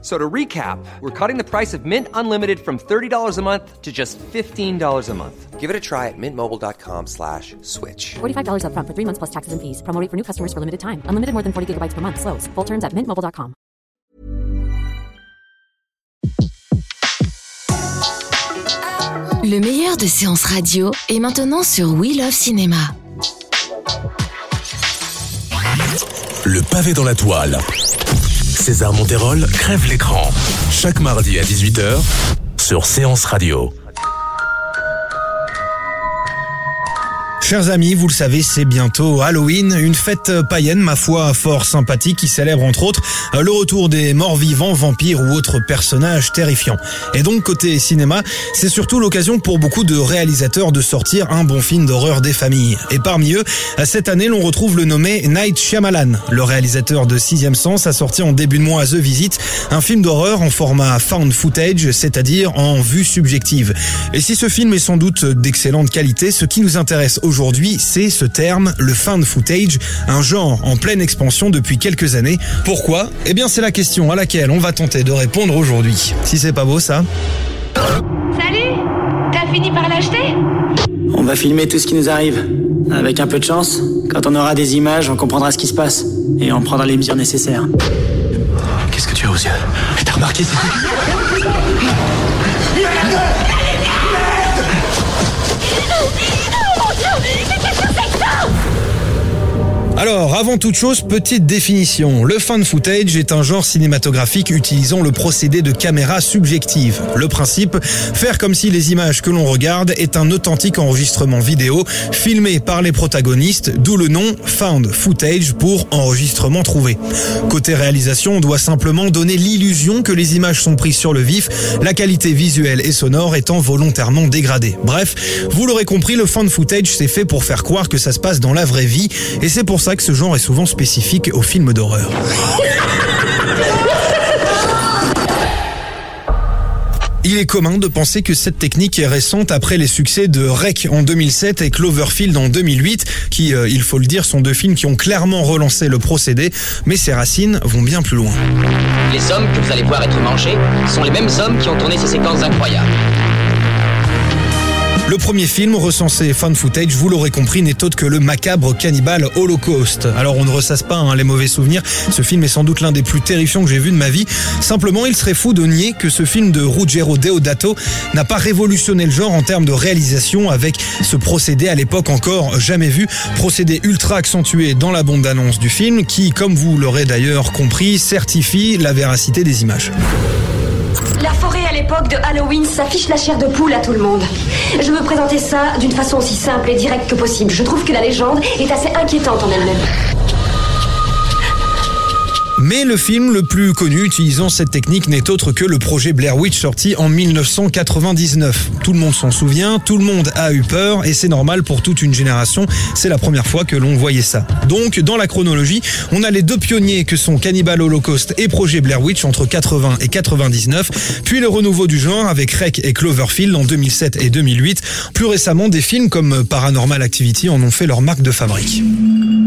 So to recap, we're cutting the price of Mint Unlimited from $30 a month to just $15 a month. Give it a try at mintmobile.com slash switch. $45 upfront for three months plus taxes and fees. Promo rate for new customers for limited time. Unlimited more than 40 gigabytes per month. Slows. Full terms at mintmobile.com. Le meilleur de séances radio est maintenant sur We Love Cinéma. Le pavé dans la toile. César Monterol crève l'écran. Chaque mardi à 18h sur Séance Radio. Chers amis, vous le savez, c'est bientôt Halloween, une fête païenne, ma foi, fort sympathique, qui célèbre entre autres le retour des morts vivants, vampires ou autres personnages terrifiants. Et donc, côté cinéma, c'est surtout l'occasion pour beaucoup de réalisateurs de sortir un bon film d'horreur des familles. Et parmi eux, cette année, l'on retrouve le nommé Night Shyamalan. Le réalisateur de Sixième Sens a sorti en début de mois The Visit un film d'horreur en format found footage, c'est-à-dire en vue subjective. Et si ce film est sans doute d'excellente qualité, ce qui nous intéresse aujourd'hui, aujourd'hui, c'est ce terme, le found footage, un genre en pleine expansion depuis quelques années. Pourquoi? Eh bien, c'est la question à laquelle on va tenter de répondre aujourd'hui. Si c'est pas beau, ça Salut T'as fini par l'acheter? On va filmer tout ce qui nous arrive. Avec un peu de chance, quand on aura des images, on comprendra ce qui se passe. Et on prendra les mesures nécessaires. Qu'est-ce que tu as aux yeux? T'as remarqué Alors, avant toute chose, petite définition. Le fan footage est un genre cinématographique utilisant le procédé de caméra subjective. Le principe, faire comme si les images que l'on regarde est un authentique enregistrement vidéo filmé par les protagonistes, d'où le nom found footage pour enregistrement trouvé. Côté réalisation, on doit simplement donner l'illusion que les images sont prises sur le vif, la qualité visuelle et sonore étant volontairement dégradée. Bref, vous l'aurez compris, le fan footage c'est fait pour faire croire que ça se passe dans la vraie vie et c'est pour ça que ce genre est souvent spécifique aux films d'horreur. Il est commun de penser que cette technique est récente après les succès de Rec en 2007 et Cloverfield en 2008, qui, euh, il faut le dire, sont deux films qui ont clairement relancé le procédé, mais ces racines vont bien plus loin. Les hommes que vous allez voir être mangés sont les mêmes hommes qui ont tourné ces séquences incroyables. Le premier film recensé fan footage, vous l'aurez compris, n'est autre que le macabre cannibale Holocaust. Alors on ne ressasse pas hein, les mauvais souvenirs, ce film est sans doute l'un des plus terrifiants que j'ai vu de ma vie. Simplement, il serait fou de nier que ce film de Ruggero Deodato n'a pas révolutionné le genre en termes de réalisation avec ce procédé à l'époque encore jamais vu, procédé ultra accentué dans la bande-annonce du film qui, comme vous l'aurez d'ailleurs compris, certifie la véracité des images. La forêt à l'époque de Halloween s'affiche la chair de poule à tout le monde. Je veux présenter ça d'une façon aussi simple et directe que possible. Je trouve que la légende est assez inquiétante en elle-même. Mais le film le plus connu utilisant cette technique n'est autre que le projet Blair Witch sorti en 1999. Tout le monde s'en souvient, tout le monde a eu peur et c'est normal pour toute une génération. C'est la première fois que l'on voyait ça. Donc, dans la chronologie, on a les deux pionniers que sont Cannibal Holocaust et projet Blair Witch entre 80 et 99, puis le renouveau du genre avec Rec et Cloverfield en 2007 et 2008. Plus récemment, des films comme Paranormal Activity en ont fait leur marque de fabrique.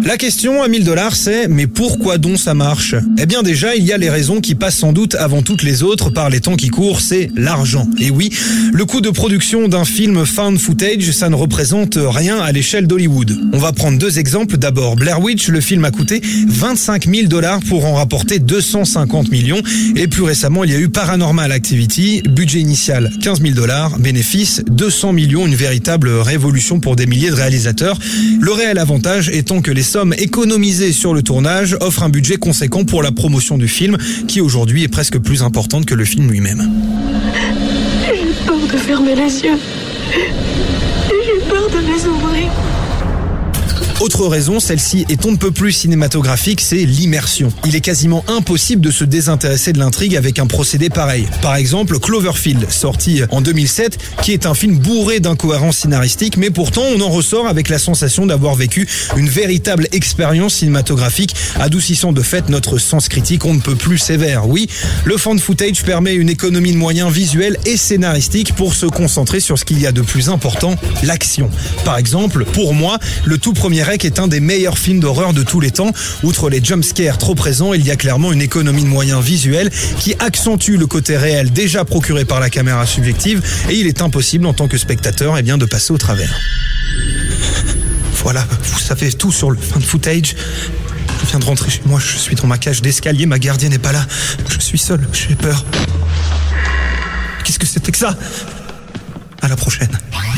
La question à 1000 dollars, c'est mais pourquoi donc ça marche? Eh bien déjà, il y a les raisons qui passent sans doute avant toutes les autres par les temps qui courent, c'est l'argent. Et oui, le coût de production d'un film found footage, ça ne représente rien à l'échelle d'Hollywood. On va prendre deux exemples. D'abord, Blair Witch, le film a coûté 25 000 dollars pour en rapporter 250 millions. Et plus récemment, il y a eu Paranormal Activity, budget initial 15 000 dollars, bénéfice 200 millions, une véritable révolution pour des milliers de réalisateurs. Le réel avantage étant que les sommes économisées sur le tournage offrent un budget conséquent la promotion du film, qui aujourd'hui est presque plus importante que le film lui-même. J'ai peur de fermer les yeux. J'ai peur de les ouvrir. Autre raison, celle-ci est on ne peut plus cinématographique, c'est l'immersion. Il est quasiment impossible de se désintéresser de l'intrigue avec un procédé pareil. Par exemple, Cloverfield, sorti en 2007, qui est un film bourré d'incohérences scénaristiques, mais pourtant on en ressort avec la sensation d'avoir vécu une véritable expérience cinématographique, adoucissant de fait notre sens critique on ne peut plus sévère. Oui, le fan footage permet une économie de moyens visuels et scénaristiques pour se concentrer sur ce qu'il y a de plus important, l'action. Par exemple, pour moi, le tout premier est un des meilleurs films d'horreur de tous les temps. Outre les jumpscares trop présents, il y a clairement une économie de moyens visuels qui accentue le côté réel déjà procuré par la caméra subjective et il est impossible en tant que spectateur eh bien, de passer au travers. Voilà, vous savez tout sur le fan footage. Je viens de rentrer chez moi, je suis dans ma cage d'escalier, ma gardienne n'est pas là. Je suis seul, j'ai peur. Qu'est-ce que c'était que ça? À la prochaine.